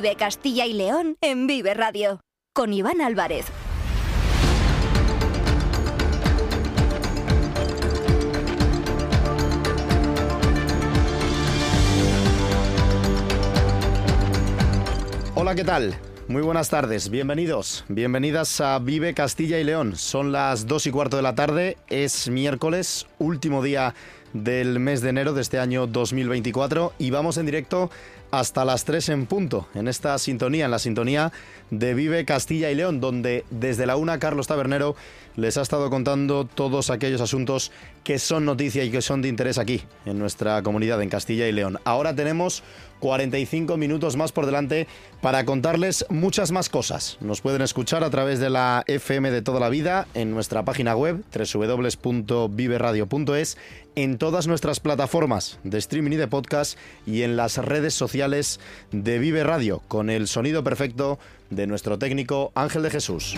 Vive Castilla y León en Vive Radio. Con Iván Álvarez. Hola, ¿qué tal? Muy buenas tardes, bienvenidos, bienvenidas a Vive Castilla y León. Son las dos y cuarto de la tarde, es miércoles, último día del mes de enero de este año 2024 y vamos en directo hasta las 3 en punto, en esta sintonía, en la sintonía de Vive Castilla y León, donde desde la una Carlos Tabernero les ha estado contando todos aquellos asuntos que son noticia y que son de interés aquí, en nuestra comunidad, en Castilla y León. Ahora tenemos 45 minutos más por delante para contarles muchas más cosas. Nos pueden escuchar a través de la FM de toda la vida, en nuestra página web www.viveradio.es, en todas nuestras plataformas de streaming y de podcast y en las redes sociales de Vive Radio, con el sonido perfecto de nuestro técnico Ángel de Jesús.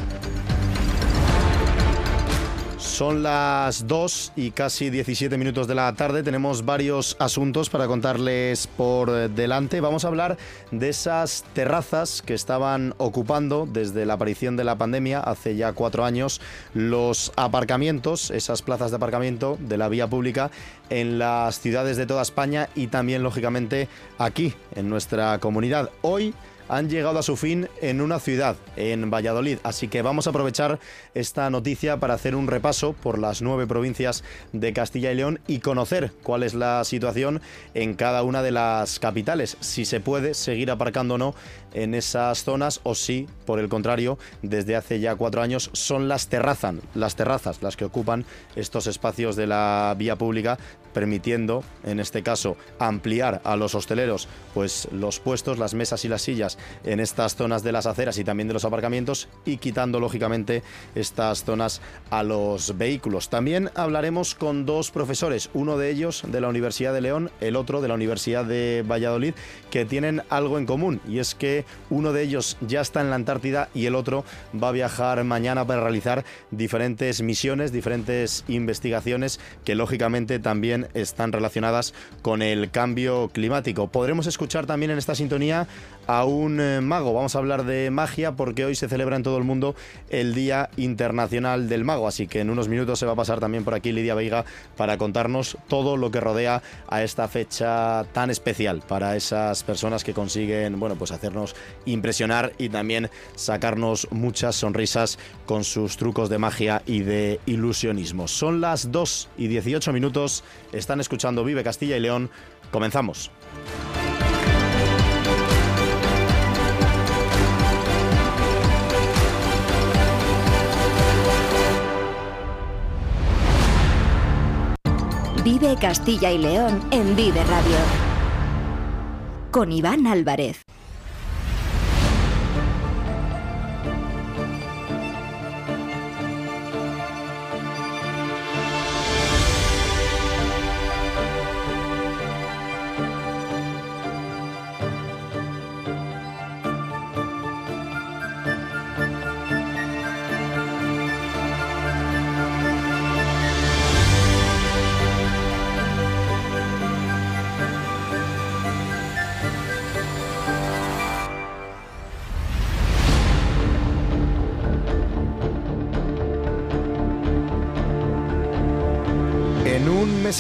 Son las 2 y casi 17 minutos de la tarde. Tenemos varios asuntos para contarles por delante. Vamos a hablar de esas terrazas que estaban ocupando desde la aparición de la pandemia, hace ya cuatro años, los aparcamientos, esas plazas de aparcamiento de la vía pública en las ciudades de toda España y también, lógicamente, aquí, en nuestra comunidad. Hoy han llegado a su fin en una ciudad, en Valladolid. Así que vamos a aprovechar esta noticia para hacer un repaso por las nueve provincias de Castilla y León y conocer cuál es la situación en cada una de las capitales, si se puede seguir aparcando o no en esas zonas o si, por el contrario, desde hace ya cuatro años son las terrazas, las terrazas las que ocupan estos espacios de la vía pública, permitiendo, en este caso, ampliar a los hosteleros pues los puestos, las mesas y las sillas en estas zonas de las aceras y también de los aparcamientos y quitando lógicamente estas zonas a los vehículos. También hablaremos con dos profesores, uno de ellos de la Universidad de León, el otro de la Universidad de Valladolid, que tienen algo en común y es que uno de ellos ya está en la Antártida y el otro va a viajar mañana para realizar diferentes misiones, diferentes investigaciones que lógicamente también están relacionadas con el cambio climático. Podremos escuchar también en esta sintonía a un eh, mago. Vamos a hablar de magia porque hoy se celebra en todo el mundo el Día Internacional del Mago. Así que en unos minutos se va a pasar también por aquí Lidia Veiga para contarnos todo lo que rodea a esta fecha tan especial para esas personas que consiguen, bueno, pues hacernos impresionar y también sacarnos muchas sonrisas con sus trucos de magia y de ilusionismo. Son las 2 y 18 minutos. Están escuchando Vive Castilla y León. Comenzamos. Vive Castilla y León en Vive Radio. Con Iván Álvarez.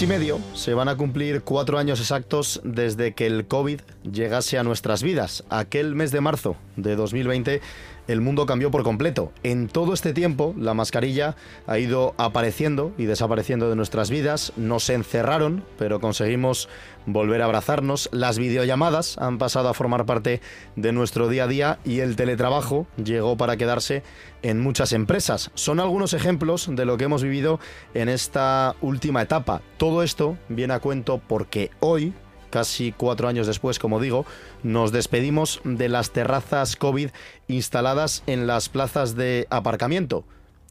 Y medio se van a cumplir cuatro años exactos desde que el COVID llegase a nuestras vidas. Aquel mes de marzo de 2020 el mundo cambió por completo. En todo este tiempo la mascarilla ha ido apareciendo y desapareciendo de nuestras vidas. Nos encerraron, pero conseguimos volver a abrazarnos. Las videollamadas han pasado a formar parte de nuestro día a día y el teletrabajo llegó para quedarse en muchas empresas. Son algunos ejemplos de lo que hemos vivido en esta última etapa. Todo esto viene a cuento porque hoy casi cuatro años después, como digo, nos despedimos de las terrazas COVID instaladas en las plazas de aparcamiento,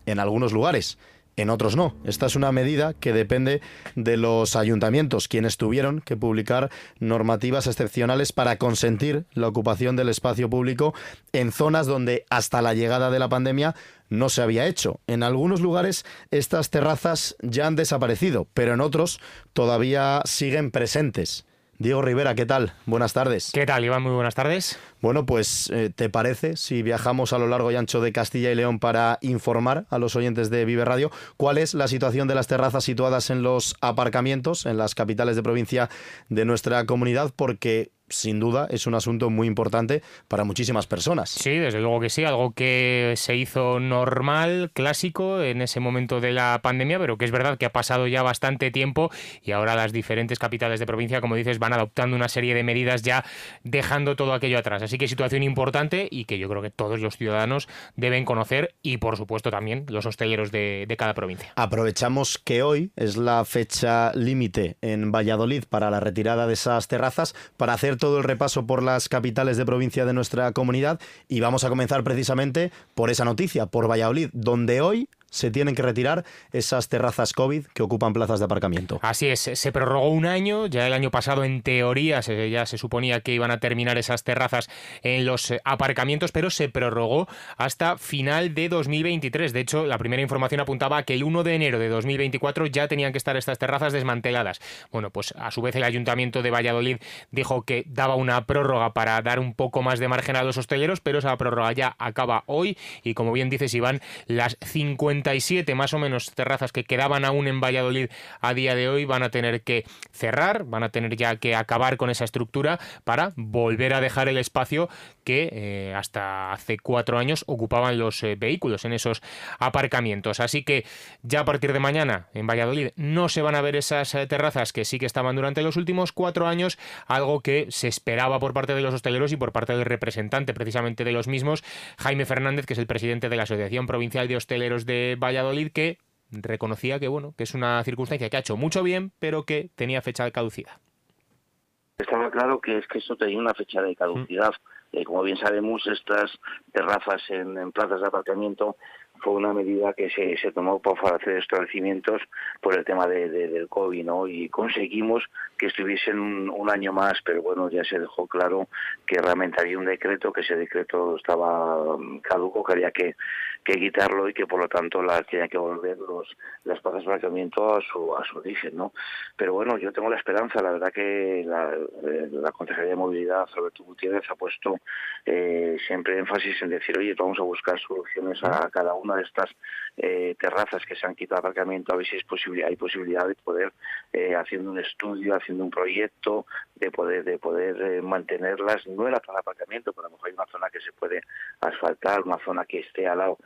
en algunos lugares. En otros no. Esta es una medida que depende de los ayuntamientos, quienes tuvieron que publicar normativas excepcionales para consentir la ocupación del espacio público en zonas donde hasta la llegada de la pandemia no se había hecho. En algunos lugares estas terrazas ya han desaparecido, pero en otros todavía siguen presentes. Diego Rivera, ¿qué tal? Buenas tardes. ¿Qué tal, Iván? Muy buenas tardes. Bueno, pues eh, ¿te parece si viajamos a lo largo y ancho de Castilla y León para informar a los oyentes de Vive Radio cuál es la situación de las terrazas situadas en los aparcamientos en las capitales de provincia de nuestra comunidad? Porque sin duda es un asunto muy importante para muchísimas personas. Sí, desde luego que sí, algo que se hizo normal, clásico en ese momento de la pandemia, pero que es verdad que ha pasado ya bastante tiempo y ahora las diferentes capitales de provincia, como dices, van adoptando una serie de medidas ya dejando todo aquello atrás. Así que situación importante y que yo creo que todos los ciudadanos deben conocer y por supuesto también los hosteleros de, de cada provincia. Aprovechamos que hoy es la fecha límite en Valladolid para la retirada de esas terrazas para hacer todo el repaso por las capitales de provincia de nuestra comunidad y vamos a comenzar precisamente por esa noticia, por Valladolid, donde hoy se tienen que retirar esas terrazas COVID que ocupan plazas de aparcamiento. Así es, se prorrogó un año, ya el año pasado en teoría se, ya se suponía que iban a terminar esas terrazas en los eh, aparcamientos, pero se prorrogó hasta final de 2023. De hecho, la primera información apuntaba que el 1 de enero de 2024 ya tenían que estar estas terrazas desmanteladas. Bueno, pues a su vez el Ayuntamiento de Valladolid dijo que daba una prórroga para dar un poco más de margen a los hosteleros, pero esa prórroga ya acaba hoy y como bien dices Iván, las 50 más o menos terrazas que quedaban aún en Valladolid a día de hoy van a tener que cerrar, van a tener ya que acabar con esa estructura para volver a dejar el espacio que eh, hasta hace cuatro años ocupaban los eh, vehículos en esos aparcamientos. Así que ya a partir de mañana en Valladolid no se van a ver esas eh, terrazas que sí que estaban durante los últimos cuatro años, algo que se esperaba por parte de los hosteleros y por parte del representante precisamente de los mismos, Jaime Fernández, que es el presidente de la Asociación Provincial de Hosteleros de Valladolid que reconocía que bueno, que es una circunstancia que ha hecho mucho bien, pero que tenía fecha de caducidad. Estaba claro que es que eso tenía una fecha de caducidad. Mm. Como bien sabemos, estas terrazas en, plazas de aparcamiento fue una medida que se, se tomó para hacer establecimientos por el tema de, del COVID, ¿no? Y conseguimos que estuviesen un, año más, pero bueno, ya se dejó claro que realmente había un decreto, que ese decreto estaba mm, caduco, que había que que quitarlo y que por lo tanto las tiene que volver los las plazas de aparcamiento a su a su origen no pero bueno yo tengo la esperanza la verdad que la, eh, la Consejería de Movilidad Alberto Gutiérrez ha puesto eh, siempre énfasis en decir oye vamos a buscar soluciones a cada una de estas eh, terrazas que se han quitado aparcamiento a ver si es posible hay posibilidad de poder eh, haciendo un estudio haciendo un proyecto de poder de poder eh, mantenerlas no en la zona de aparcamiento pero a lo mejor hay una zona que se puede asfaltar una zona que esté al lado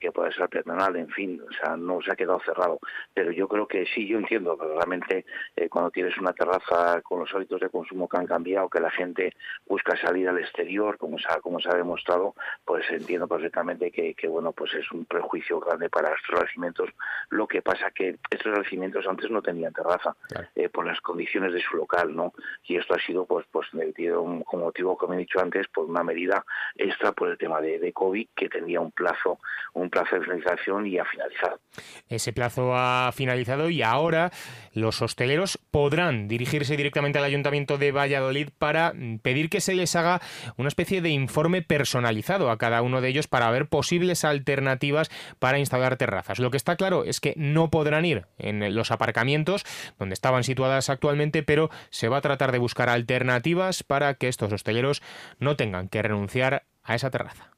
que puede ser personal, en fin, o sea, no se ha quedado cerrado. Pero yo creo que sí, yo entiendo que realmente eh, cuando tienes una terraza con los hábitos de consumo que han cambiado, que la gente busca salir al exterior, como se ha, como se ha demostrado, pues entiendo perfectamente que, que bueno, pues es un prejuicio grande para estos establecimientos. Lo que pasa que estos establecimientos antes no tenían terraza eh, por las condiciones de su local, ¿no? Y esto ha sido, pues, pues como motivo, como he dicho antes, por una medida extra por el tema de, de COVID que tenía un plazo, un plazo de finalización y ha finalizado. Ese plazo ha finalizado y ahora los hosteleros podrán dirigirse directamente al Ayuntamiento de Valladolid para pedir que se les haga una especie de informe personalizado a cada uno de ellos para ver posibles alternativas para instalar terrazas. Lo que está claro es que no podrán ir en los aparcamientos donde estaban situadas actualmente, pero se va a tratar de buscar alternativas para que estos hosteleros no tengan que renunciar a esa terraza.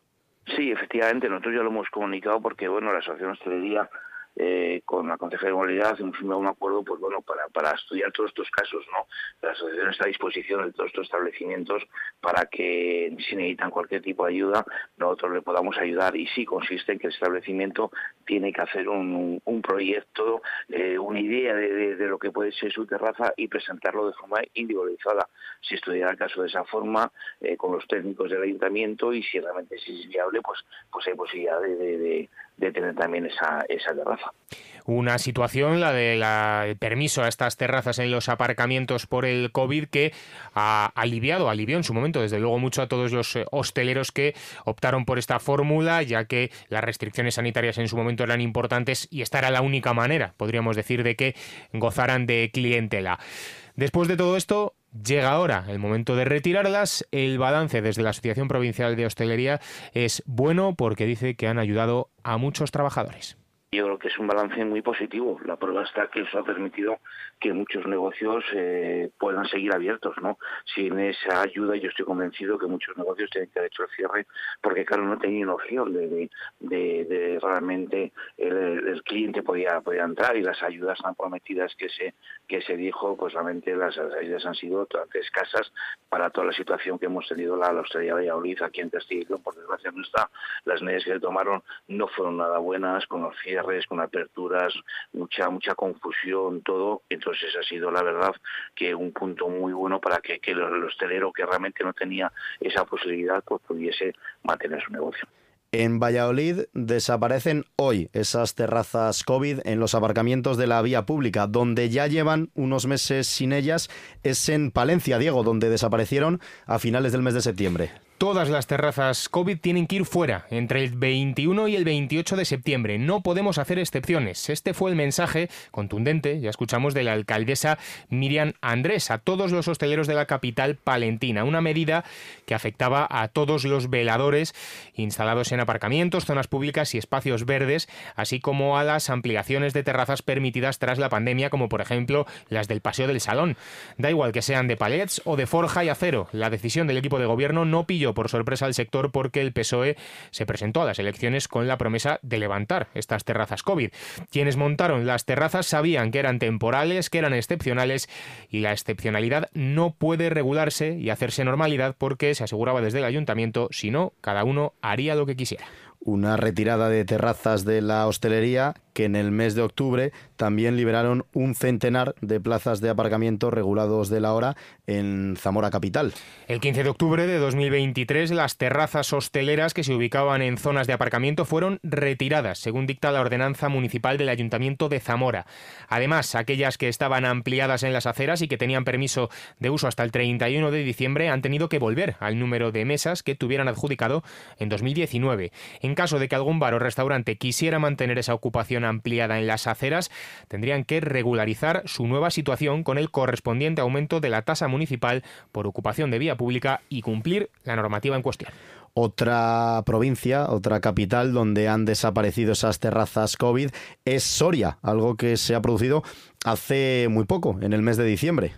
Sí, efectivamente, nosotros ya lo hemos comunicado porque, bueno, la Asociación Hostelería eh, con la Consejería de Movilidad hemos firmado un acuerdo pues bueno para, para estudiar todos estos casos no la asociación está a disposición de todos estos establecimientos para que si necesitan cualquier tipo de ayuda nosotros le podamos ayudar. Y sí consiste en que el establecimiento tiene que hacer un, un proyecto eh, una idea de, lo que puede ser su terraza y presentarlo de forma individualizada. Si estudiara el caso de esa forma eh, con los técnicos del ayuntamiento y si realmente es viable pues pues hay posibilidad de de tener también esa, esa terraza. Una situación, la del permiso a estas terrazas en los aparcamientos por el COVID, que ha aliviado, alivió en su momento, desde luego, mucho a todos los eh, hosteleros que optaron por esta fórmula, ya que las restricciones sanitarias en su momento eran importantes y esta era la única manera, podríamos decir, de que gozaran de clientela. Después de todo esto, Llega ahora el momento de retirarlas. El balance desde la Asociación Provincial de Hostelería es bueno porque dice que han ayudado a muchos trabajadores. Yo creo que es un balance muy positivo. La prueba está que eso ha permitido que muchos negocios eh, puedan seguir abiertos, ¿no? Sin esa ayuda, yo estoy convencido que muchos negocios tienen que haber hecho el cierre, porque claro, no tenían opción de, de, realmente el, cliente podía, podía entrar y las ayudas tan prometidas que se que se dijo, pues realmente las ayudas han sido escasas para toda la situación que hemos tenido la, la hostelería de Valladolid aquí en Castilla por desgracia no está. Las medidas que tomaron no fueron nada buenas, con cierres, con aperturas, mucha mucha confusión, todo. Entonces ha sido la verdad que un punto muy bueno para que, que el hostelero que realmente no tenía esa posibilidad pues pudiese mantener su negocio. En Valladolid desaparecen hoy esas terrazas COVID en los aparcamientos de la vía pública. Donde ya llevan unos meses sin ellas es en Palencia, Diego, donde desaparecieron a finales del mes de septiembre. Todas las terrazas COVID tienen que ir fuera entre el 21 y el 28 de septiembre. No podemos hacer excepciones. Este fue el mensaje contundente, ya escuchamos, de la alcaldesa Miriam Andrés a todos los hosteleros de la capital palentina. Una medida que afectaba a todos los veladores instalados en aparcamientos, zonas públicas y espacios verdes, así como a las ampliaciones de terrazas permitidas tras la pandemia, como por ejemplo las del Paseo del Salón. Da igual que sean de palets o de forja y acero. La decisión del equipo de gobierno no pilló por sorpresa al sector porque el PSOE se presentó a las elecciones con la promesa de levantar estas terrazas COVID. Quienes montaron las terrazas sabían que eran temporales, que eran excepcionales y la excepcionalidad no puede regularse y hacerse normalidad porque se aseguraba desde el ayuntamiento, si no, cada uno haría lo que quisiera una retirada de terrazas de la hostelería que en el mes de octubre también liberaron un centenar de plazas de aparcamiento regulados de la hora en Zamora Capital. El 15 de octubre de 2023 las terrazas hosteleras que se ubicaban en zonas de aparcamiento fueron retiradas, según dicta la ordenanza municipal del Ayuntamiento de Zamora. Además, aquellas que estaban ampliadas en las aceras y que tenían permiso de uso hasta el 31 de diciembre han tenido que volver al número de mesas que tuvieran adjudicado en 2019. En caso de que algún bar o restaurante quisiera mantener esa ocupación ampliada en las aceras, tendrían que regularizar su nueva situación con el correspondiente aumento de la tasa municipal por ocupación de vía pública y cumplir la normativa en cuestión. Otra provincia, otra capital donde han desaparecido esas terrazas COVID es Soria, algo que se ha producido hace muy poco, en el mes de diciembre.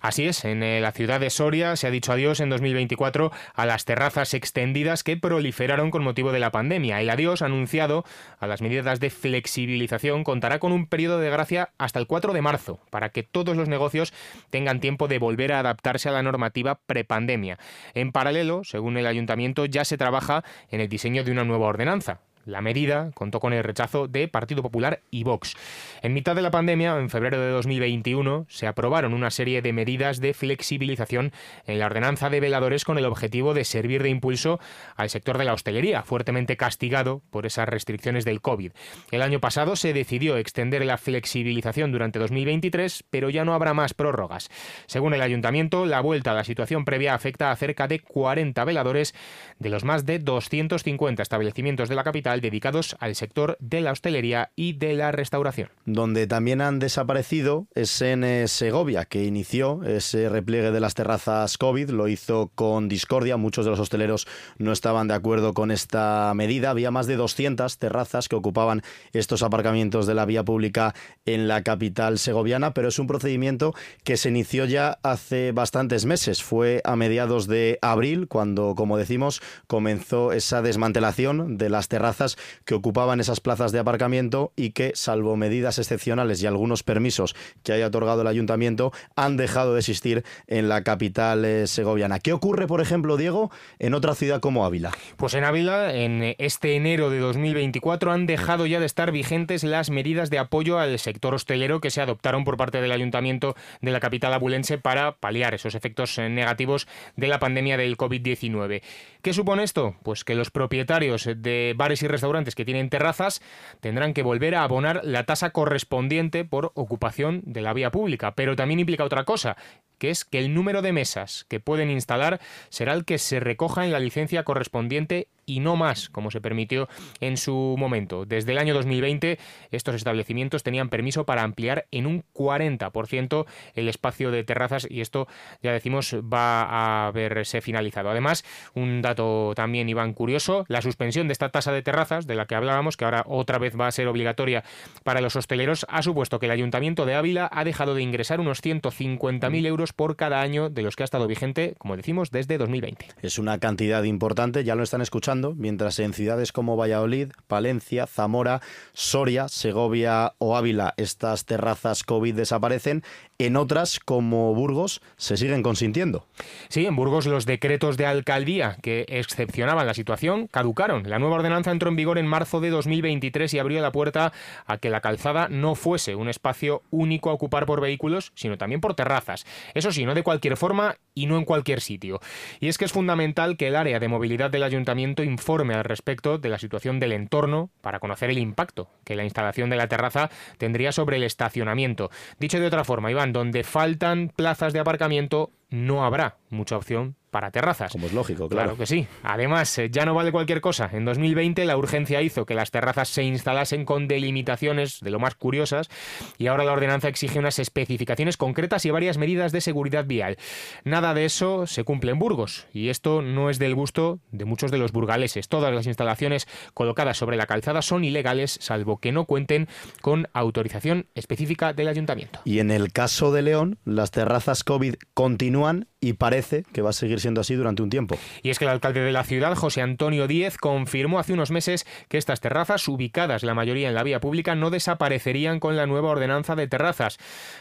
Así es, en eh, la ciudad de Soria se ha dicho adiós en 2024 a las terrazas extendidas que proliferaron con motivo de la pandemia. El adiós anunciado a las medidas de flexibilización contará con un periodo de gracia hasta el 4 de marzo para que todos los negocios tengan tiempo de volver a adaptarse a la normativa prepandemia. En paralelo, según el ayuntamiento, ya se trabaja en el diseño de una nueva ordenanza. La medida contó con el rechazo de Partido Popular y Vox. En mitad de la pandemia, en febrero de 2021, se aprobaron una serie de medidas de flexibilización en la ordenanza de veladores con el objetivo de servir de impulso al sector de la hostelería, fuertemente castigado por esas restricciones del COVID. El año pasado se decidió extender la flexibilización durante 2023, pero ya no habrá más prórrogas. Según el ayuntamiento, la vuelta a la situación previa afecta a cerca de 40 veladores de los más de 250 establecimientos de la capital dedicados al sector de la hostelería y de la restauración. Donde también han desaparecido es en eh, Segovia, que inició ese repliegue de las terrazas COVID, lo hizo con discordia, muchos de los hosteleros no estaban de acuerdo con esta medida, había más de 200 terrazas que ocupaban estos aparcamientos de la vía pública en la capital segoviana, pero es un procedimiento que se inició ya hace bastantes meses, fue a mediados de abril cuando, como decimos, comenzó esa desmantelación de las terrazas que ocupaban esas plazas de aparcamiento y que, salvo medidas excepcionales y algunos permisos que haya otorgado el ayuntamiento, han dejado de existir en la capital eh, segoviana. ¿Qué ocurre, por ejemplo, Diego, en otra ciudad como Ávila? Pues en Ávila, en este enero de 2024, han dejado ya de estar vigentes las medidas de apoyo al sector hostelero que se adoptaron por parte del ayuntamiento de la capital abulense para paliar esos efectos eh, negativos de la pandemia del COVID-19. ¿Qué supone esto? Pues que los propietarios de bares y restaurantes que tienen terrazas tendrán que volver a abonar la tasa correspondiente por ocupación de la vía pública. Pero también implica otra cosa, que es que el número de mesas que pueden instalar será el que se recoja en la licencia correspondiente y no más, como se permitió en su momento. Desde el año 2020, estos establecimientos tenían permiso para ampliar en un 40% el espacio de terrazas y esto, ya decimos, va a verse finalizado. Además, un dato también, Iván, curioso, la suspensión de esta tasa de terrazas, de la que hablábamos, que ahora otra vez va a ser obligatoria para los hosteleros, ha supuesto que el Ayuntamiento de Ávila ha dejado de ingresar unos 150.000 euros por cada año de los que ha estado vigente, como decimos, desde 2020. Es una cantidad importante, ya lo están escuchando, mientras en ciudades como Valladolid, Palencia, Zamora, Soria, Segovia o Ávila estas terrazas COVID desaparecen, en otras como Burgos se siguen consintiendo. Sí, en Burgos los decretos de alcaldía que excepcionaban la situación caducaron. La nueva ordenanza entró en vigor en marzo de 2023 y abrió la puerta a que la calzada no fuese un espacio único a ocupar por vehículos, sino también por terrazas. Eso sí, no de cualquier forma y no en cualquier sitio. Y es que es fundamental que el área de movilidad del ayuntamiento informe al respecto de la situación del entorno para conocer el impacto que la instalación de la terraza tendría sobre el estacionamiento. Dicho de otra forma, Iván, donde faltan plazas de aparcamiento no habrá mucha opción para terrazas. Como es lógico, claro. Claro que sí. Además, eh, ya no vale cualquier cosa. En 2020 la urgencia hizo que las terrazas se instalasen con delimitaciones de lo más curiosas y ahora la ordenanza exige unas especificaciones concretas y varias medidas de seguridad vial. Nada de eso se cumple en Burgos y esto no es del gusto de muchos de los burgaleses. Todas las instalaciones colocadas sobre la calzada son ilegales salvo que no cuenten con autorización específica del ayuntamiento. Y en el caso de León, las terrazas COVID continúan One. Y parece que va a seguir siendo así durante un tiempo. Y es que el alcalde de la ciudad, José Antonio Díez, confirmó hace unos meses que estas terrazas, ubicadas la mayoría en la vía pública, no desaparecerían con la nueva ordenanza de terrazas.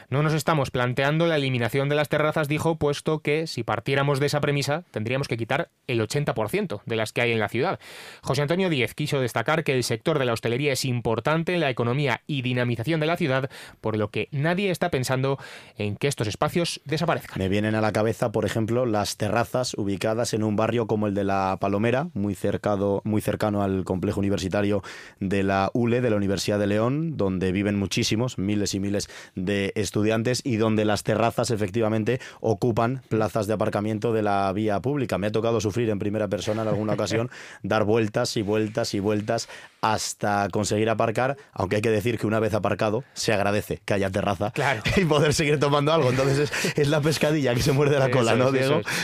No nos estamos planteando la eliminación de las terrazas, dijo, puesto que si partiéramos de esa premisa, tendríamos que quitar el 80% de las que hay en la ciudad. José Antonio Díez quiso destacar que el sector de la hostelería es importante en la economía y dinamización de la ciudad, por lo que nadie está pensando en que estos espacios desaparezcan. Me vienen a la cabeza, por ejemplo, las terrazas ubicadas en un barrio como el de La Palomera, muy, cercado, muy cercano al complejo universitario de la ULE, de la Universidad de León, donde viven muchísimos, miles y miles de estudiantes y donde las terrazas efectivamente ocupan plazas de aparcamiento de la vía pública. Me ha tocado sufrir en primera persona en alguna ocasión, dar vueltas y vueltas y vueltas hasta conseguir aparcar, aunque hay que decir que una vez aparcado se agradece que haya terraza Claro. y poder seguir tomando algo. Entonces es, es la pescadilla que se muerde la cola,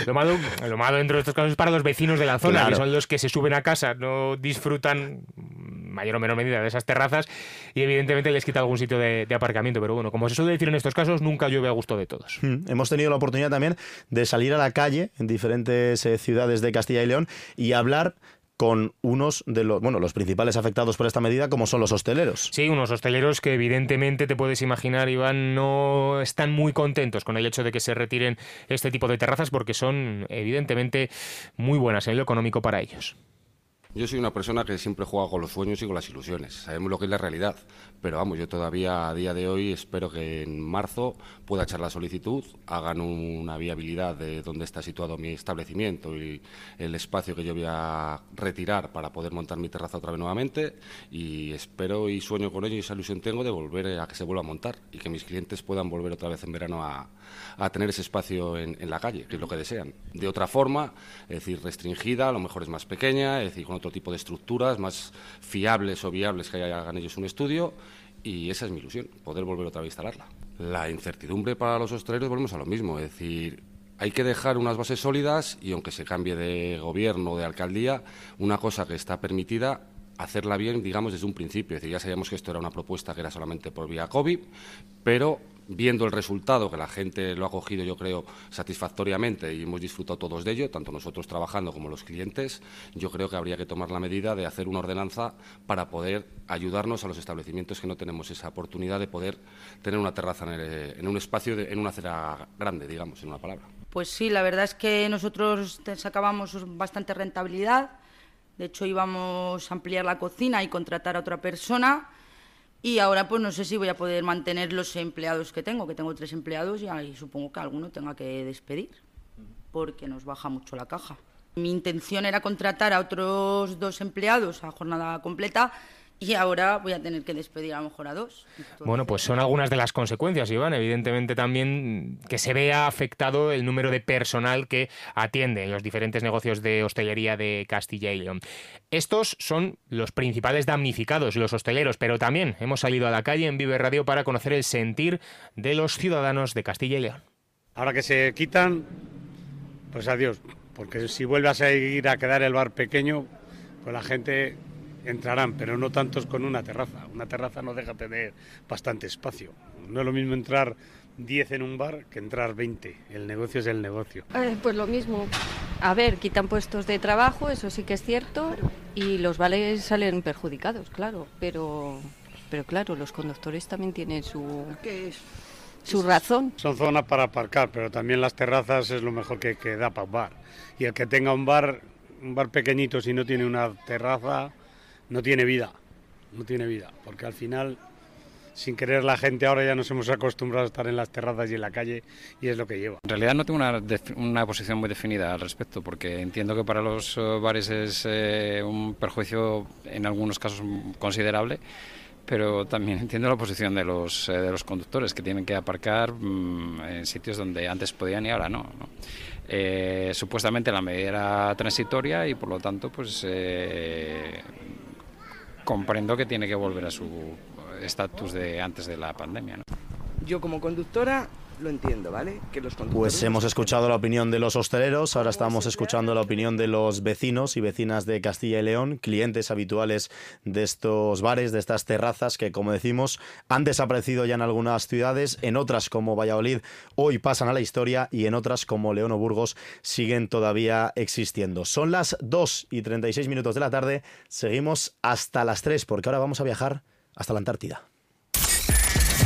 Lo malo, lo malo dentro de estos casos es para los vecinos de la zona, Claro. que son los que se suben a casa, no disfrutan mayor o menor medida de esas terrazas y evidentemente les quita algún sitio de, de aparcamiento. Pero bueno, como se suele decir en estos casos, nunca llueve a gusto de todos. Mm, Hemos tenido la oportunidad también de salir a la calle en diferentes eh, ciudades de Castilla y León y hablar con unos de los, bueno, los principales afectados por esta medida, como son los hosteleros. Sí, unos hosteleros que evidentemente te puedes imaginar, Iván, no están muy contentos con el hecho de que se retiren este tipo de terrazas porque son evidentemente muy buenas en lo económico para ellos. Yo soy una persona que siempre juega con los sueños y con las ilusiones. Sabemos lo que es la realidad. Pero vamos, yo todavía a día de hoy espero que en marzo pueda echar la solicitud, hagan una viabilidad de dónde está situado mi establecimiento y el espacio que yo voy a retirar para poder montar mi terraza otra vez nuevamente. Y espero y sueño con ello y esa ilusión tengo de volver a que se vuelva a montar y que mis clientes puedan volver otra vez en verano a, a tener ese espacio en, en la calle, que es lo que desean. De otra forma, es decir, restringida, a lo mejor es más pequeña, es decir, con otro tipo de estructuras más fiables o viables que hagan ellos un estudio y esa es mi ilusión, poder volver otra vez a instalarla. La incertidumbre para los hosteleros volvemos a lo mismo, es decir, hay que dejar unas bases sólidas y aunque se cambie de gobierno o de alcaldía, una cosa que está permitida hacerla bien, digamos, desde un principio. Es decir, ya sabíamos que esto era una propuesta que era solamente por vía COVID, pero viendo el resultado, que la gente lo ha cogido, yo creo, satisfactoriamente y hemos disfrutado todos de ello, tanto nosotros trabajando como los clientes, yo creo que habría que tomar la medida de hacer una ordenanza para poder ayudarnos a los establecimientos que no tenemos esa oportunidad de poder tener una terraza en, un espacio, en una acera grande, digamos, en una palabra. Pues sí, la verdad es que nosotros sacábamos bastante rentabilidad. De hecho, íbamos a ampliar la cocina y contratar a otra persona. Y ahora, pues no sé si voy a poder mantener los empleados que tengo, que tengo tres empleados y ahí supongo que alguno tenga que despedir, porque nos baja mucho la caja. Mi intención era contratar a otros dos empleados a jornada completa, y ahora voy a tener que despedir a lo mejor a dos. Bueno, pues son algunas de las consecuencias, Iván. Evidentemente también que se vea afectado el número de personal que atiende en los diferentes negocios de hostelería de Castilla y León. Estos son los principales damnificados, los hosteleros, pero también hemos salido a la calle en Vive Radio para conocer el sentir de los ciudadanos de Castilla y León. Ahora que se quitan, pues adiós, porque si vuelve a seguir a quedar el bar pequeño, pues la gente entrarán, pero no tantos con una terraza. Una terraza no deja tener bastante espacio. No es lo mismo entrar 10 en un bar que entrar 20. El negocio es el negocio. Eh, pues lo mismo. A ver, quitan puestos de trabajo, eso sí que es cierto, y los vales salen perjudicados, claro, pero, pero claro, los conductores también tienen su, su razón. Son zonas para aparcar, pero también las terrazas es lo mejor que, que da para un bar. Y el que tenga un bar, un bar pequeñito, si no tiene una terraza, no tiene vida, no tiene vida, porque al final, sin querer la gente ahora ya nos hemos acostumbrado a estar en las terrazas y en la calle y es lo que lleva. En realidad no tengo una, una posición muy definida al respecto, porque entiendo que para los eh, bares es eh, un perjuicio en algunos casos considerable pero también entiendo la posición de los, eh, de los conductores que tienen que aparcar mm, en sitios donde antes podían y ahora no. Supuestamente la medida era transitoria y por lo tanto pues comprendo que tiene que volver a su estatus de antes de la pandemia. Yo como conductora lo entiendo, ¿vale? Que los Pues hemos escuchado la opinión de los hosteleros, ahora estamos escuchando la opinión de los vecinos y vecinas de Castilla y León, clientes habituales de estos bares, de estas terrazas que, como decimos, han desaparecido ya en algunas ciudades, en otras como Valladolid hoy pasan a la historia y en otras como León o Burgos siguen todavía existiendo. Son las 2 y 36 minutos de la tarde, seguimos hasta las 3 porque ahora vamos a viajar hasta la Antártida.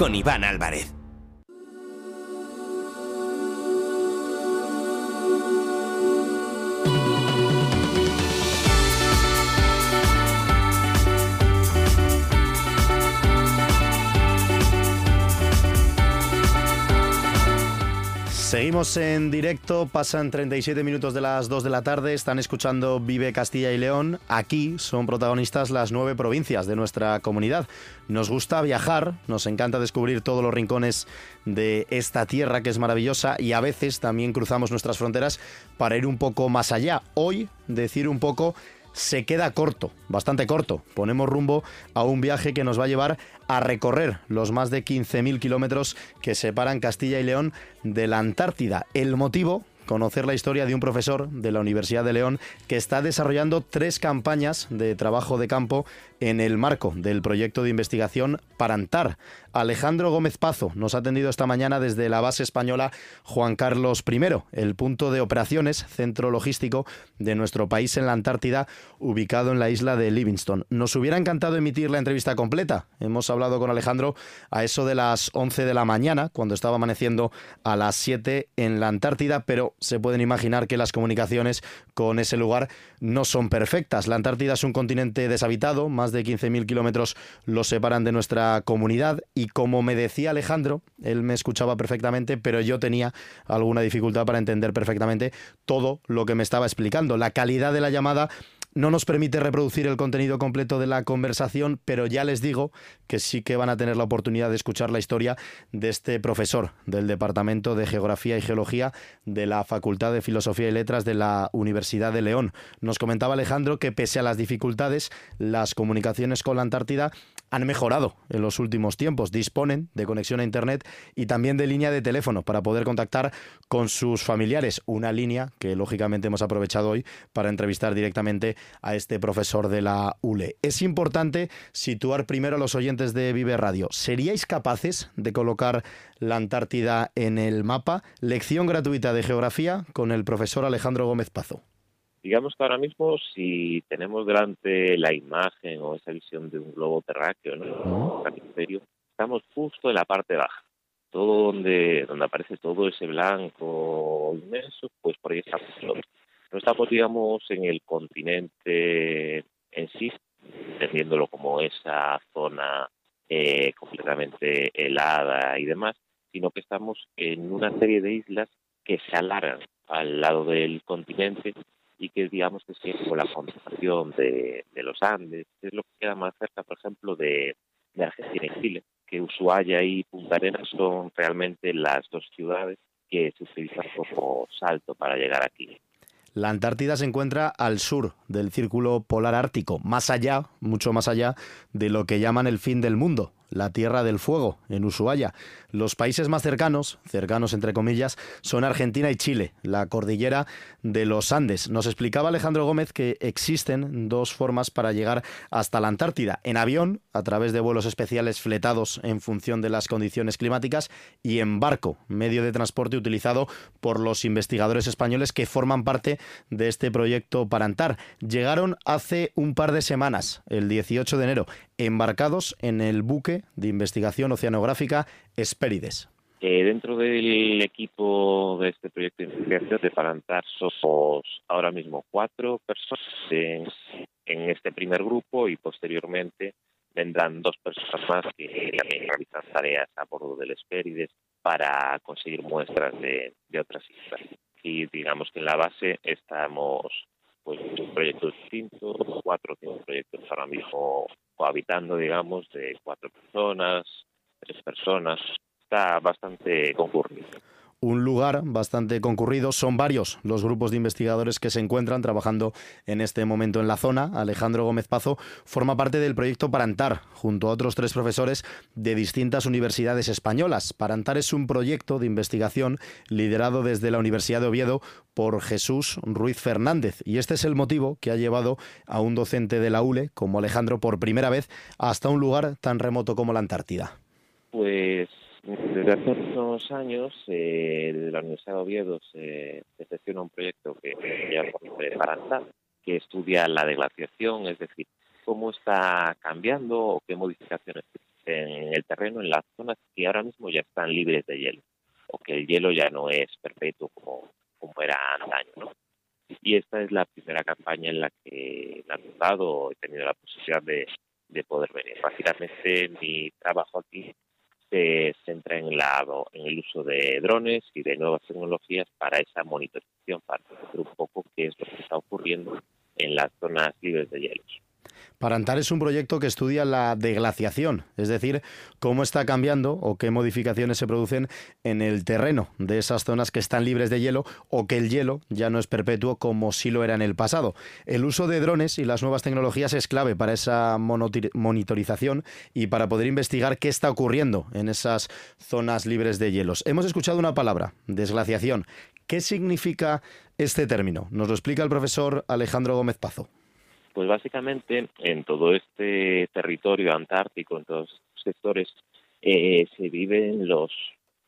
con Iván Álvarez. Seguimos en directo, pasan 37 minutos de las 2 de la tarde, están escuchando Vive Castilla y León. Aquí son protagonistas las nueve provincias de nuestra comunidad. Nos gusta viajar, nos encanta descubrir todos los rincones de esta tierra que es maravillosa y a veces también cruzamos nuestras fronteras para ir un poco más allá. Hoy decir un poco se queda corto, bastante corto. Ponemos rumbo a un viaje que nos va a llevar a recorrer los más de 15.000 kilómetros que separan Castilla y León de la Antártida. El motivo, conocer la historia de un profesor de la Universidad de León que está desarrollando tres campañas de trabajo de campo en el marco del proyecto de investigación Parantar. Alejandro Gómez Pazo nos ha atendido esta mañana desde la base española Juan Carlos I, el punto de operaciones, centro logístico de nuestro país en la Antártida, ubicado en la isla de Livingston. Nos hubiera encantado emitir la entrevista completa. Hemos hablado con Alejandro a eso de las 11 de la mañana, cuando estaba amaneciendo a las 7 en la Antártida, pero se pueden imaginar que las comunicaciones con ese lugar no son perfectas. La Antártida es un continente deshabitado, más de 15.000 kilómetros lo separan de nuestra comunidad y como me decía Alejandro, él me escuchaba perfectamente, pero yo tenía alguna dificultad para entender perfectamente todo lo que me estaba explicando. La calidad de la llamada no nos permite reproducir el contenido completo de la conversación, pero ya les digo que sí que van a tener la oportunidad de escuchar la historia de este profesor del Departamento de Geografía y Geología de la Facultad de Filosofía y Letras de la Universidad de León. Nos comentaba Alejandro que pese a las dificultades, las comunicaciones con la Antártida han mejorado en los últimos tiempos. Disponen de conexión a Internet y también de línea de teléfono para poder contactar con sus familiares. Una línea que lógicamente hemos aprovechado hoy para entrevistar directamente a este profesor de la ULE. Es importante situar primero a los oyentes de Vive Radio. ¿Seríais capaces de colocar la Antártida en el mapa? Lección gratuita de geografía con el profesor Alejandro Gómez Pazo. Digamos que ahora mismo si tenemos delante la imagen o esa visión de un globo terráqueo, ¿no? estamos justo en la parte baja. Todo donde, donde aparece todo ese blanco inmenso, pues por ahí estamos No estamos, digamos, en el continente en sí, entendiéndolo como esa zona eh, completamente helada y demás, sino que estamos en una serie de islas que se alargan al lado del continente y que digamos que es como la concentración de, los Andes, es lo que queda más cerca, por ejemplo, de, de Argentina y Chile, que Ushuaia y Punta Arenas son realmente las dos ciudades que se utilizan como salto para llegar aquí. La Antártida se encuentra al sur del círculo polar ártico, más allá, mucho más allá de lo que llaman el fin del mundo, la Tierra del Fuego, en Ushuaia. Los países más cercanos, cercanos entre comillas, son Argentina y Chile, la cordillera de los Andes. Nos explicaba Alejandro Gómez que existen dos formas para llegar hasta la Antártida, en avión, a través de vuelos especiales fletados en función de las condiciones climáticas, y en barco, medio de transporte utilizado por los investigadores españoles que forman parte de este proyecto Parantar. Llegaron hace un par de semanas, el 18 de enero, embarcados en el buque de investigación oceanográfica Espérides. Eh, dentro del equipo de este proyecto de investigación de Parantar somos ahora mismo cuatro personas en, este primer grupo y posteriormente vendrán dos personas más que realizan tareas a bordo del Espérides para conseguir muestras de, de otras islas. Y digamos que en la base estamos pues proyectos distintos, cuatro o cinco proyectos ahora mismo cohabitando, digamos, de cuatro personas, tres personas. Está bastante concurrido un lugar bastante concurrido. Son varios los grupos de investigadores que se encuentran trabajando en este momento en la zona. Alejandro Gómez Pazo forma parte del proyecto Parantar, junto a otros tres profesores de distintas universidades españolas. Parantar es un proyecto de investigación liderado desde la Universidad de Oviedo por Jesús Ruiz Fernández. Y este es el motivo que ha llevado a un docente de la ULE, como Alejandro, por primera vez hasta un lugar tan remoto como la Antártida. Pues desde hace unos años, eh, la Universidad de Oviedo se, gestiona un proyecto que se llama que estudia la deglaciación, es decir, cómo está cambiando o qué modificaciones en el terreno, en las zonas que ahora mismo ya están libres de hielo, o que el hielo ya no es perpetuo como, como era antaño, ¿no? Y esta es la primera campaña en la que me ha tocado, he tenido la posibilidad de, de poder venir. Básicamente mi trabajo aquí se centra en, la, en el uso de drones y de nuevas tecnologías para esa monitorización, para ver un poco qué es lo que está ocurriendo en las zonas libres de hielos. Parantar es un proyecto que estudia la deglaciación, es decir, cómo está cambiando o qué modificaciones se producen en el terreno de esas zonas que están libres de hielo o que el hielo ya no es perpetuo como sí lo era en el pasado. El uso de drones y las nuevas tecnologías es clave para esa monitorización y para poder investigar qué está ocurriendo en esas zonas libres de hielos. Hemos escuchado una palabra, desglaciación. ¿Qué significa este término? Nos lo explica el profesor Alejandro Gómez Pazo. Pues básicamente en todo este territorio antártico, en todos los sectores, eh, se vive los,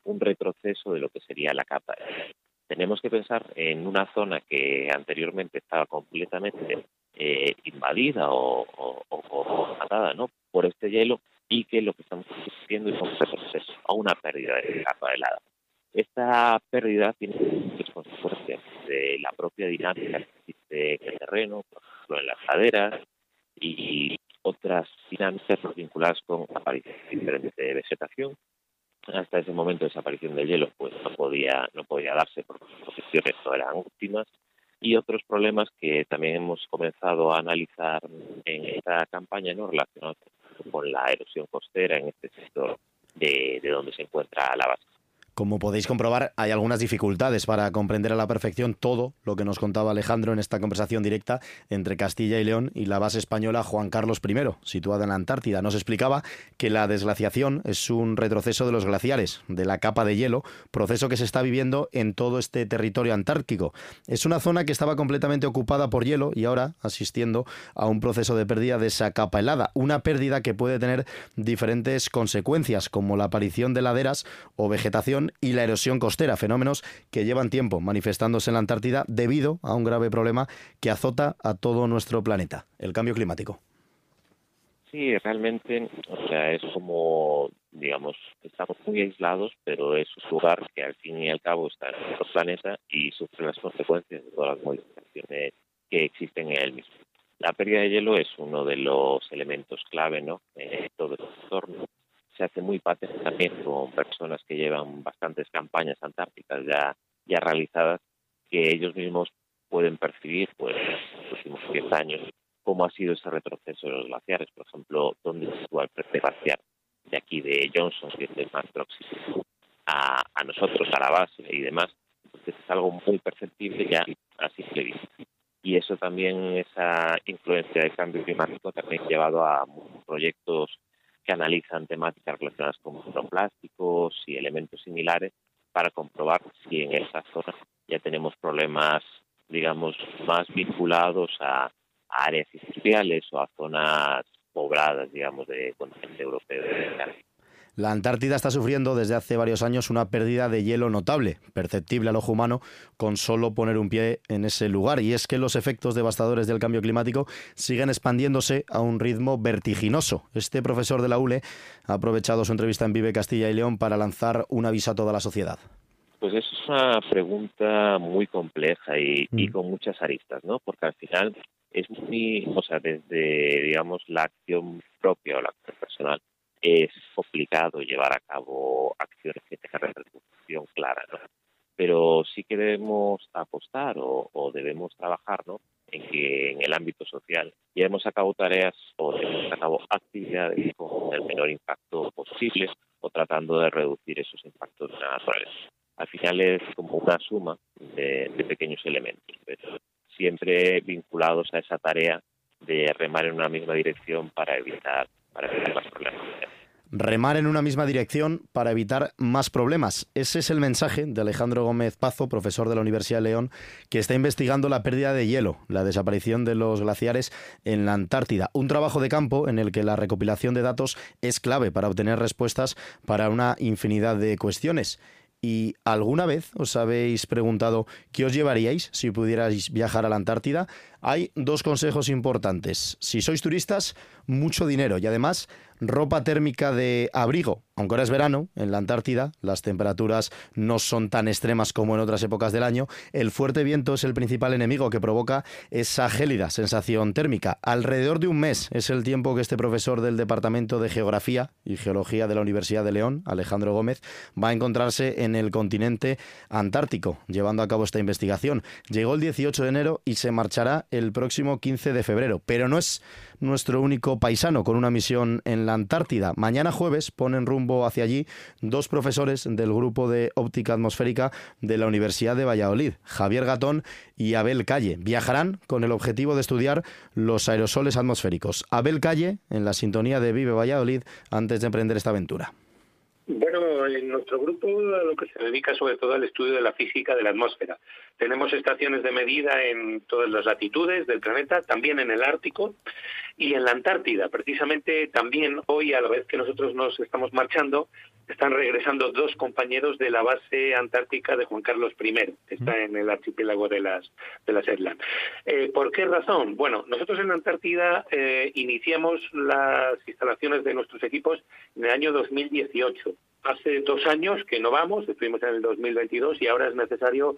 un retroceso de lo que sería la capa. Tenemos que pensar en una zona que anteriormente estaba completamente eh, invadida o, o, matada ¿no? por este hielo y que lo que estamos asistiendo es un retroceso a una pérdida de capa helada. Esta pérdida tiene muchas consecuencias de la propia dinámica que existe en el terreno, en las laderas y otras dinámicas vinculadas con apariciones diferentes de vegetación. Hasta ese momento esa aparición de hielo pues no podía no podía darse porque las condiciones no eran óptimas y otros problemas que también hemos comenzado a analizar en esta campaña no relacionados con la erosión costera en este sector de, de donde se encuentra la base. Como podéis comprobar, hay algunas dificultades para comprender a la perfección todo lo que nos contaba Alejandro en esta conversación directa entre Castilla y León y la base española Juan Carlos I, situada en la Antártida. Nos explicaba que la desglaciación es un retroceso de los glaciares, de la capa de hielo, proceso que se está viviendo en todo este territorio antártico. Es una zona que estaba completamente ocupada por hielo y ahora asistiendo a un proceso de pérdida de esa capa helada, una pérdida que puede tener diferentes consecuencias, como la aparición de laderas o vegetación y la erosión costera, fenómenos que llevan tiempo manifestándose en la Antártida debido a un grave problema que azota a todo nuestro planeta, el cambio climático. Sí, realmente, o sea, es como, digamos, estamos muy aislados, pero es un lugar que al fin y al cabo está en nuestro planeta y sufre las consecuencias de todas las modificaciones que existen en él mismo. La pérdida de hielo es uno de los elementos clave, ¿no? En todo el entorno. Se hace muy patente también con personas que llevan bastantes campañas antárticas ya, ya realizadas, que ellos mismos pueden percibir, pues, en los últimos 10 años, cómo ha sido ese retroceso de los glaciares. Por ejemplo, dónde se sitúa el frente glaciar de aquí de Johnson, que es el más próximo a, a nosotros, a la base y demás. Entonces es algo muy perceptible ya a simple vista. Y eso también, esa influencia del cambio climático, también ha llevado a proyectos que analizan temáticas relacionadas con microplásticos y elementos similares para comprobar si en esa zona ya tenemos problemas, digamos, más vinculados a áreas industriales o a zonas pobradas, digamos, de continente europeo. La Antártida está sufriendo desde hace varios años una pérdida de hielo notable, perceptible al ojo humano, con solo poner un pie en ese lugar. Y es que los efectos devastadores del cambio climático siguen expandiéndose a un ritmo vertiginoso. Este profesor de la ULE ha aprovechado su entrevista en Vive Castilla y León para lanzar un aviso a toda la sociedad. Pues es una pregunta muy compleja y, y con muchas aristas, ¿no? Porque al final es muy, o sea, desde, digamos, la acción propia o la acción personal, es complicado llevar a cabo acciones que tengan repercusión clara. Pero sí que debemos apostar o, o debemos trabajar, ¿no? En que en el ámbito social llevemos a cabo tareas o llevemos a cabo actividades con el menor impacto posible o tratando de reducir esos impactos naturales. Al final es como una suma de, de pequeños elementos, pero siempre vinculados a esa tarea de remar en una misma dirección para evitar, Remar en una misma dirección para evitar más problemas. Ese es el mensaje de Alejandro Gómez Pazo, profesor de la Universidad de León, que está investigando la pérdida de hielo, la desaparición de los glaciares en la Antártida. Un trabajo de campo en el que la recopilación de datos es clave para obtener respuestas para una infinidad de cuestiones. ¿Y alguna vez os habéis preguntado qué os llevaríais si pudierais viajar a la Antártida? Hay dos consejos importantes. Si sois turistas, mucho dinero y además ropa térmica de abrigo. Aunque ahora es verano, en la Antártida las temperaturas no son tan extremas como en otras épocas del año. El fuerte viento es el principal enemigo que provoca esa gélida sensación térmica. Alrededor de un mes es el tiempo que este profesor del Departamento de Geografía y Geología de la Universidad de León, Alejandro Gómez, va a encontrarse en el continente antártico, llevando a cabo esta investigación. Llegó el 18 de enero y se marchará el próximo 15 de febrero, pero no es nuestro único paisano con una misión en la Antártida. Mañana jueves ponen rumbo hacia allí dos profesores del grupo de óptica atmosférica de la Universidad de Valladolid, Javier Gatón y Abel Calle. Viajarán con el objetivo de estudiar los aerosoles atmosféricos. Abel Calle, en la sintonía de Vive Valladolid, antes de emprender esta aventura. Bueno, en nuestro grupo lo que se dedica sobre todo al estudio de la física de la atmósfera. Tenemos estaciones de medida en todas las latitudes del planeta, también en el Ártico y en la Antártida. Precisamente también hoy, a la vez que nosotros nos estamos marchando, están regresando dos compañeros de la base antártica de Juan Carlos I, que está en el archipiélago de las de las Shetland. Eh, ¿Por qué razón? Bueno, nosotros en Antártida eh, iniciamos las instalaciones de nuestros equipos en el año 2018. Hace dos años que no vamos, estuvimos en el 2022 y ahora es necesario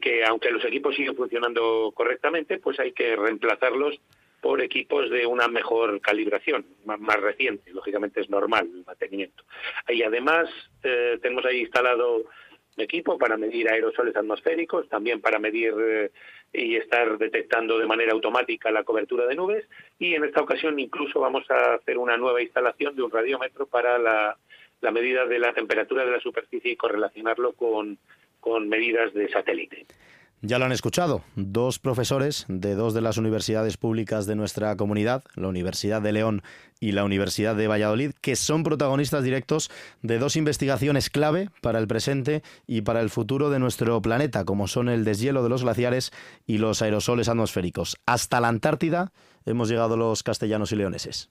que, aunque los equipos siguen funcionando correctamente, pues hay que reemplazarlos por equipos de una mejor calibración, más, reciente, lógicamente es normal el mantenimiento. Y además eh, tenemos ahí instalado equipo para medir aerosoles atmosféricos, también para medir eh, y estar detectando de manera automática la cobertura de nubes y en esta ocasión incluso vamos a hacer una nueva instalación de un radiómetro para la, la medida de la temperatura de la superficie y correlacionarlo con, con medidas de satélite. Ya lo han escuchado, dos profesores de dos de las universidades públicas de nuestra comunidad, la Universidad de León y la Universidad de Valladolid, que son protagonistas directos de dos investigaciones clave para el presente y para el futuro de nuestro planeta, como son el deshielo de los glaciares y los aerosoles atmosféricos. Hasta la Antártida hemos llegado los castellanos y leoneses.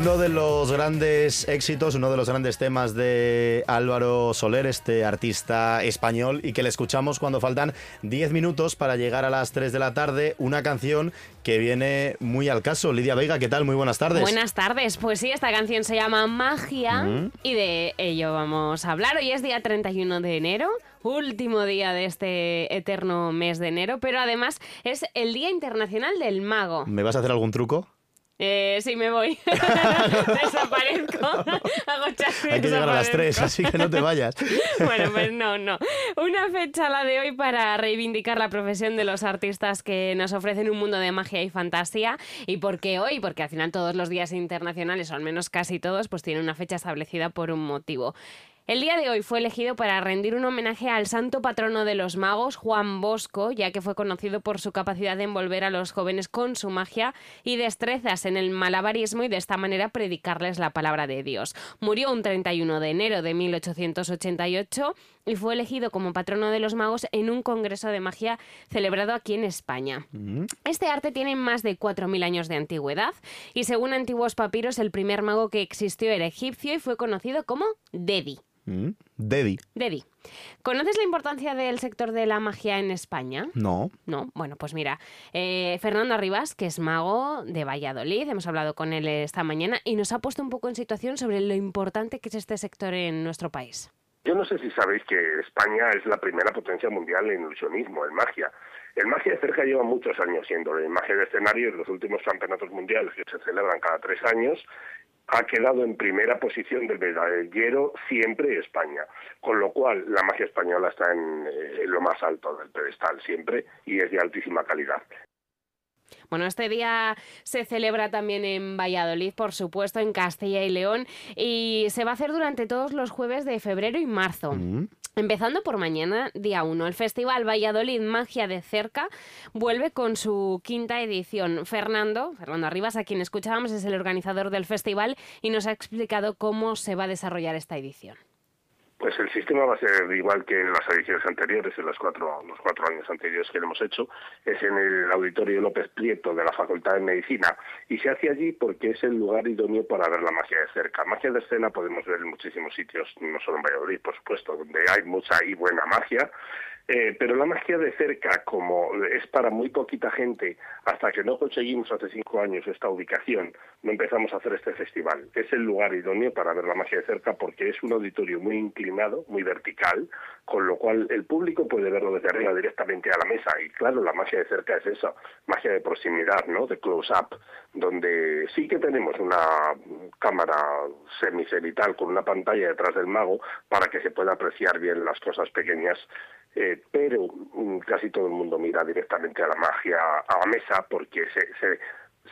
Uno de los grandes éxitos, uno de los grandes temas de Álvaro Soler, este artista español, y que le escuchamos cuando faltan 10 minutos para llegar a las 3 de la tarde, una canción que viene muy al caso. Lidia Veiga, ¿qué tal? Muy buenas tardes. Buenas tardes. Pues sí, esta canción se llama Magia Mm. y de ello vamos a hablar. Hoy es día 31 de enero, último día de este eterno mes de enero, pero además es el Día Internacional del Mago. ¿Me vas a hacer algún truco? Eh, sí, me voy. Desaparezco. Hago Hay que llegar a las 3, desaparezco. así que no te vayas. Bueno, pues no, no. Una fecha la de hoy para reivindicar la profesión de los artistas que nos ofrecen un mundo de magia y fantasía. ¿Y por qué hoy? Porque al final todos los días internacionales, o al menos casi todos, pues tienen una fecha establecida por un motivo. El día de hoy fue elegido para rendir un homenaje al santo patrono de los magos, Juan Bosco, ya que fue conocido por su capacidad de envolver a los jóvenes con su magia y destrezas en el malabarismo y de esta manera predicarles la palabra de Dios. Murió un 31 de enero de 1888 y fue elegido como patrono de los magos en un congreso de magia celebrado aquí en España. Este arte tiene más de 4.000 años de antigüedad y según antiguos papiros el primer mago que existió era egipcio y fue conocido como Dedi. Mm, Dedi. Dedi. ¿Conoces la importancia del sector de la magia en España? No. No, bueno, pues mira, eh, Fernando Arribas, que es mago de Valladolid, hemos hablado con él esta mañana y nos ha puesto un poco en situación sobre lo importante que es este sector en nuestro país. Yo no sé si sabéis que España es la primera potencia mundial en ilusionismo, en magia. El magia de cerca lleva muchos años siendo. En magia de escenario, en los últimos campeonatos mundiales que se celebran cada tres años, ha quedado en primera posición del medallero siempre España. Con lo cual, la magia española está en, eh, en lo más alto del pedestal siempre y es de altísima calidad. Bueno, este día se celebra también en Valladolid, por supuesto, en Castilla y León, y se va a hacer durante todos los jueves de febrero y marzo. Empezando por mañana, día 1, el Festival Valladolid Magia de Cerca vuelve con su quinta edición. Fernando, Fernando Arribas, a quien escuchábamos, es el organizador del festival y nos ha explicado cómo se va a desarrollar esta edición. Pues el sistema va a ser igual que en las ediciones anteriores, en los cuatro, los cuatro años anteriores que lo hemos hecho, es en el Auditorio López Prieto de la Facultad de Medicina y se hace allí porque es el lugar idóneo para ver la magia de cerca. Magia de escena podemos ver en muchísimos sitios, no solo en Valladolid, por supuesto, donde hay mucha y buena magia, eh, pero la magia de cerca, como es para muy poquita gente, hasta que no conseguimos hace cinco años esta ubicación, no empezamos a hacer este festival. Es el lugar idóneo para ver la magia de cerca porque es un auditorio muy inclinado, muy vertical, con lo cual el público puede verlo desde arriba directamente a la mesa. Y claro, la magia de cerca es eso, magia de proximidad, ¿no? De close-up, donde sí que tenemos una cámara semicenital con una pantalla detrás del mago para que se pueda apreciar bien las cosas pequeñas eh, pero mm, casi todo el mundo mira directamente a la magia, a la mesa, porque se, se,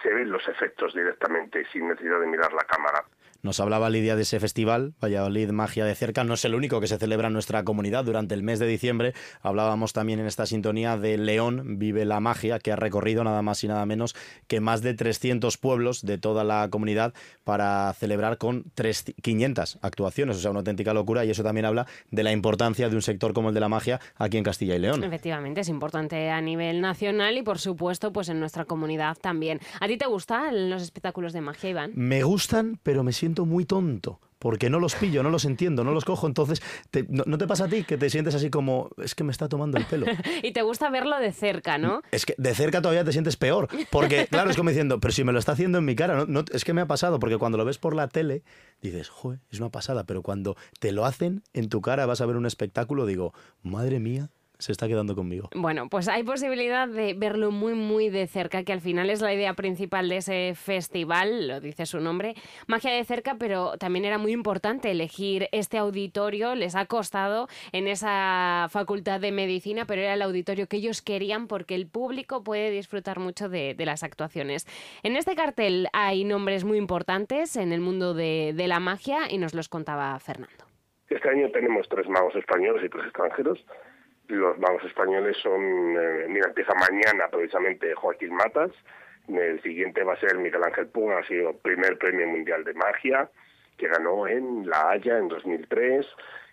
se ven los efectos directamente sin necesidad de mirar la cámara. Nos hablaba Lidia de ese festival, Valladolid Magia de Cerca. No es el único que se celebra en nuestra comunidad durante el mes de diciembre. Hablábamos también en esta sintonía de León Vive la Magia, que ha recorrido nada más y nada menos que más de 300 pueblos de toda la comunidad para celebrar con 3, 500 actuaciones. O sea, una auténtica locura y eso también habla de la importancia de un sector como el de la magia aquí en Castilla y León. Efectivamente, es importante a nivel nacional y, por supuesto, pues en nuestra comunidad también. ¿A ti te gustan los espectáculos de magia, Iván? Me gustan, pero me siento muy tonto. Porque no los pillo, no los entiendo, no los cojo. Entonces, te- no, ¿no te pasa a ti que te sientes así como, es que me está tomando el pelo? y te gusta verlo de cerca, ¿no? Es que de cerca todavía te sientes peor. Porque, claro, es como diciendo, pero si me lo está haciendo en mi cara, no, no- es que me ha pasado. Porque cuando lo ves por la tele, dices, joder, es una pasada. Pero cuando te lo hacen en tu cara, vas a ver un espectáculo, digo, madre mía, se está quedando conmigo. Bueno, pues hay posibilidad de verlo muy, muy de cerca, que al final es la idea principal de ese festival, lo dice su nombre, magia de cerca, pero también era muy importante elegir este auditorio, les ha costado en esa facultad de medicina, pero era el auditorio que ellos querían porque el público puede disfrutar mucho de, de las actuaciones. En este cartel hay nombres muy importantes en el mundo de, de la magia y nos los contaba Fernando. Este año tenemos tres magos españoles y tres extranjeros. Los magos españoles son, eh, mira, empieza mañana precisamente Joaquín Matas, el siguiente va a ser Miguel Ángel Pung, ha sido primer premio mundial de magia, que ganó en La Haya en 2003,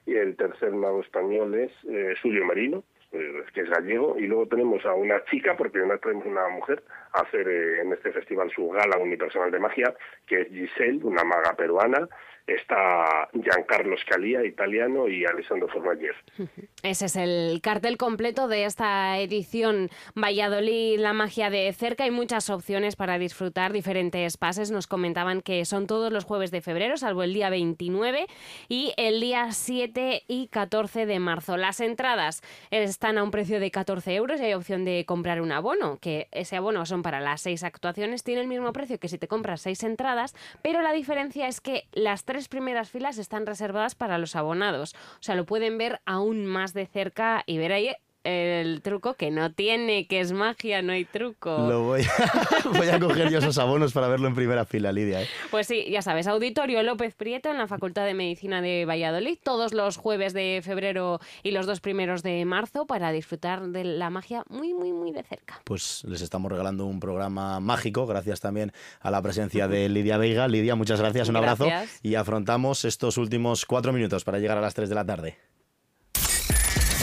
y el tercer mago español es eh, Julio Merino, eh, que es gallego, y luego tenemos a una chica, porque no tenemos una mujer, a hacer eh, en este festival su gala unipersonal de magia, que es Giselle, una maga peruana, está Giancarlo Scalia, italiano, y Alessandro Formayer. Ese es el cartel completo de esta edición Valladolid, la magia de cerca. Hay muchas opciones para disfrutar diferentes pases. Nos comentaban que son todos los jueves de febrero, salvo el día 29 y el día 7 y 14 de marzo. Las entradas están a un precio de 14 euros y hay opción de comprar un abono, que ese abono son para las seis actuaciones. Tiene el mismo precio que si te compras seis entradas, pero la diferencia es que las tres primeras filas están reservadas para los abonados. O sea, lo pueden ver aún más de cerca y ver ahí el truco que no tiene, que es magia, no hay truco. Lo voy a, voy a coger yo esos abonos para verlo en primera fila, Lidia. ¿eh? Pues sí, ya sabes, Auditorio López Prieto en la Facultad de Medicina de Valladolid, todos los jueves de febrero y los dos primeros de marzo para disfrutar de la magia muy, muy, muy de cerca. Pues les estamos regalando un programa mágico, gracias también a la presencia de Lidia Veiga. Lidia, muchas gracias, un abrazo. Y afrontamos estos últimos cuatro minutos para llegar a las 3 de la tarde.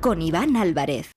Con Iván Álvarez.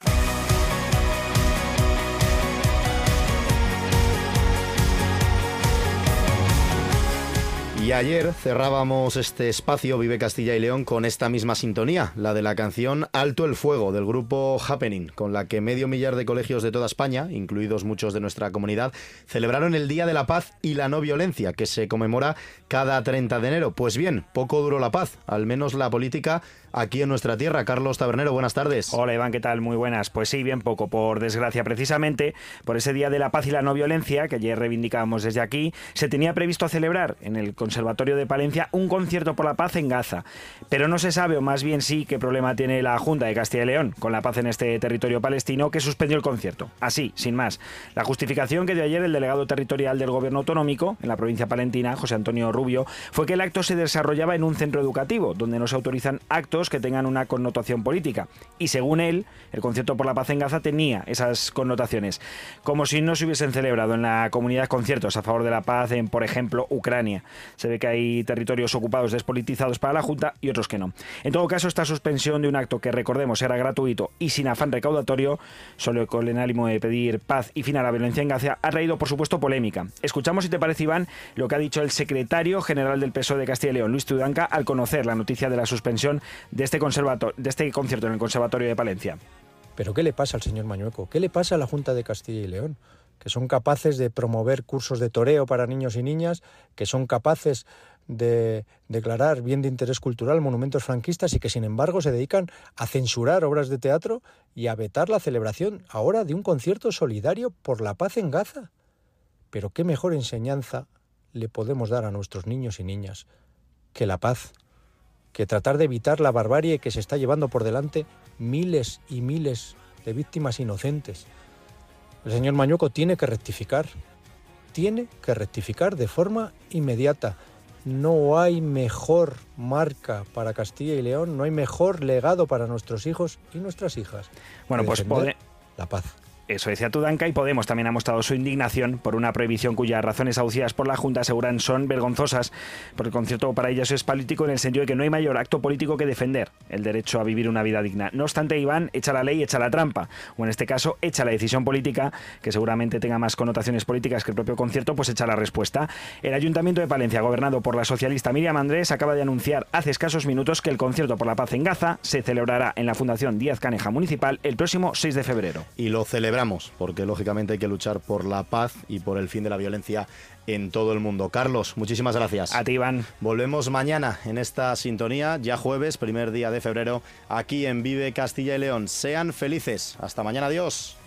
Y ayer cerrábamos este espacio Vive Castilla y León con esta misma sintonía, la de la canción Alto el Fuego del grupo Happening, con la que medio millar de colegios de toda España, incluidos muchos de nuestra comunidad, celebraron el Día de la Paz y la No Violencia, que se conmemora cada 30 de enero. Pues bien, poco duró la paz, al menos la política aquí en nuestra tierra. Carlos Tabernero, buenas tardes. Hola Iván, ¿qué tal? Muy buenas. Pues sí, bien poco, por desgracia. Precisamente por ese Día de la Paz y la No Violencia, que ayer reivindicábamos desde aquí, se tenía previsto celebrar en el Conservatorio de Palencia un concierto por la paz en Gaza. Pero no se sabe, o más bien sí, qué problema tiene la Junta de Castilla y León con la paz en este territorio palestino, que suspendió el concierto. Así, sin más. La justificación que dio ayer el delegado territorial del Gobierno Autonómico en la provincia palentina, José Antonio Rubio, fue que el acto se desarrollaba en un centro educativo, donde no se autorizan actos que tengan una connotación política. Y según él, el concierto por la paz en Gaza tenía esas connotaciones, como si no se hubiesen celebrado en la comunidad conciertos a favor de la paz en, por ejemplo, Ucrania. Se ve que hay territorios ocupados despolitizados para la Junta y otros que no. En todo caso, esta suspensión de un acto que, recordemos, era gratuito y sin afán recaudatorio, solo con el ánimo de pedir paz y fin a la violencia en Gaza, ha traído, por supuesto, polémica. Escuchamos, si te parece, Iván, lo que ha dicho el secretario general del PSOE de Castilla y León, Luis Tudanca, al conocer la noticia de la suspensión de este, de este concierto en el Conservatorio de Palencia. ¿Pero qué le pasa al señor Mañueco? ¿Qué le pasa a la Junta de Castilla y León? Que son capaces de promover cursos de toreo para niños y niñas, que son capaces de declarar bien de interés cultural monumentos franquistas y que sin embargo se dedican a censurar obras de teatro y a vetar la celebración ahora de un concierto solidario por la paz en Gaza. Pero qué mejor enseñanza le podemos dar a nuestros niños y niñas que la paz, que tratar de evitar la barbarie que se está llevando por delante miles y miles de víctimas inocentes. El señor Mañueco tiene que rectificar, tiene que rectificar de forma inmediata. No hay mejor marca para Castilla y León, no hay mejor legado para nuestros hijos y nuestras hijas. Bueno, pues la paz. Eso decía Tudanca y Podemos también ha mostrado su indignación por una prohibición cuyas razones aducidas por la Junta aseguran son vergonzosas, porque el concierto para ellos es político en el sentido de que no hay mayor acto político que defender el derecho a vivir una vida digna. No obstante, Iván echa la ley, echa la trampa, o en este caso echa la decisión política, que seguramente tenga más connotaciones políticas que el propio concierto, pues echa la respuesta. El Ayuntamiento de Palencia, gobernado por la socialista Miriam Andrés, acaba de anunciar hace escasos minutos que el concierto por la paz en Gaza se celebrará en la Fundación Díaz Caneja Municipal el próximo 6 de febrero. Y lo porque lógicamente hay que luchar por la paz y por el fin de la violencia en todo el mundo. Carlos, muchísimas gracias. A ti, Iván. Volvemos mañana en esta sintonía, ya jueves, primer día de febrero, aquí en Vive Castilla y León. Sean felices. Hasta mañana, adiós.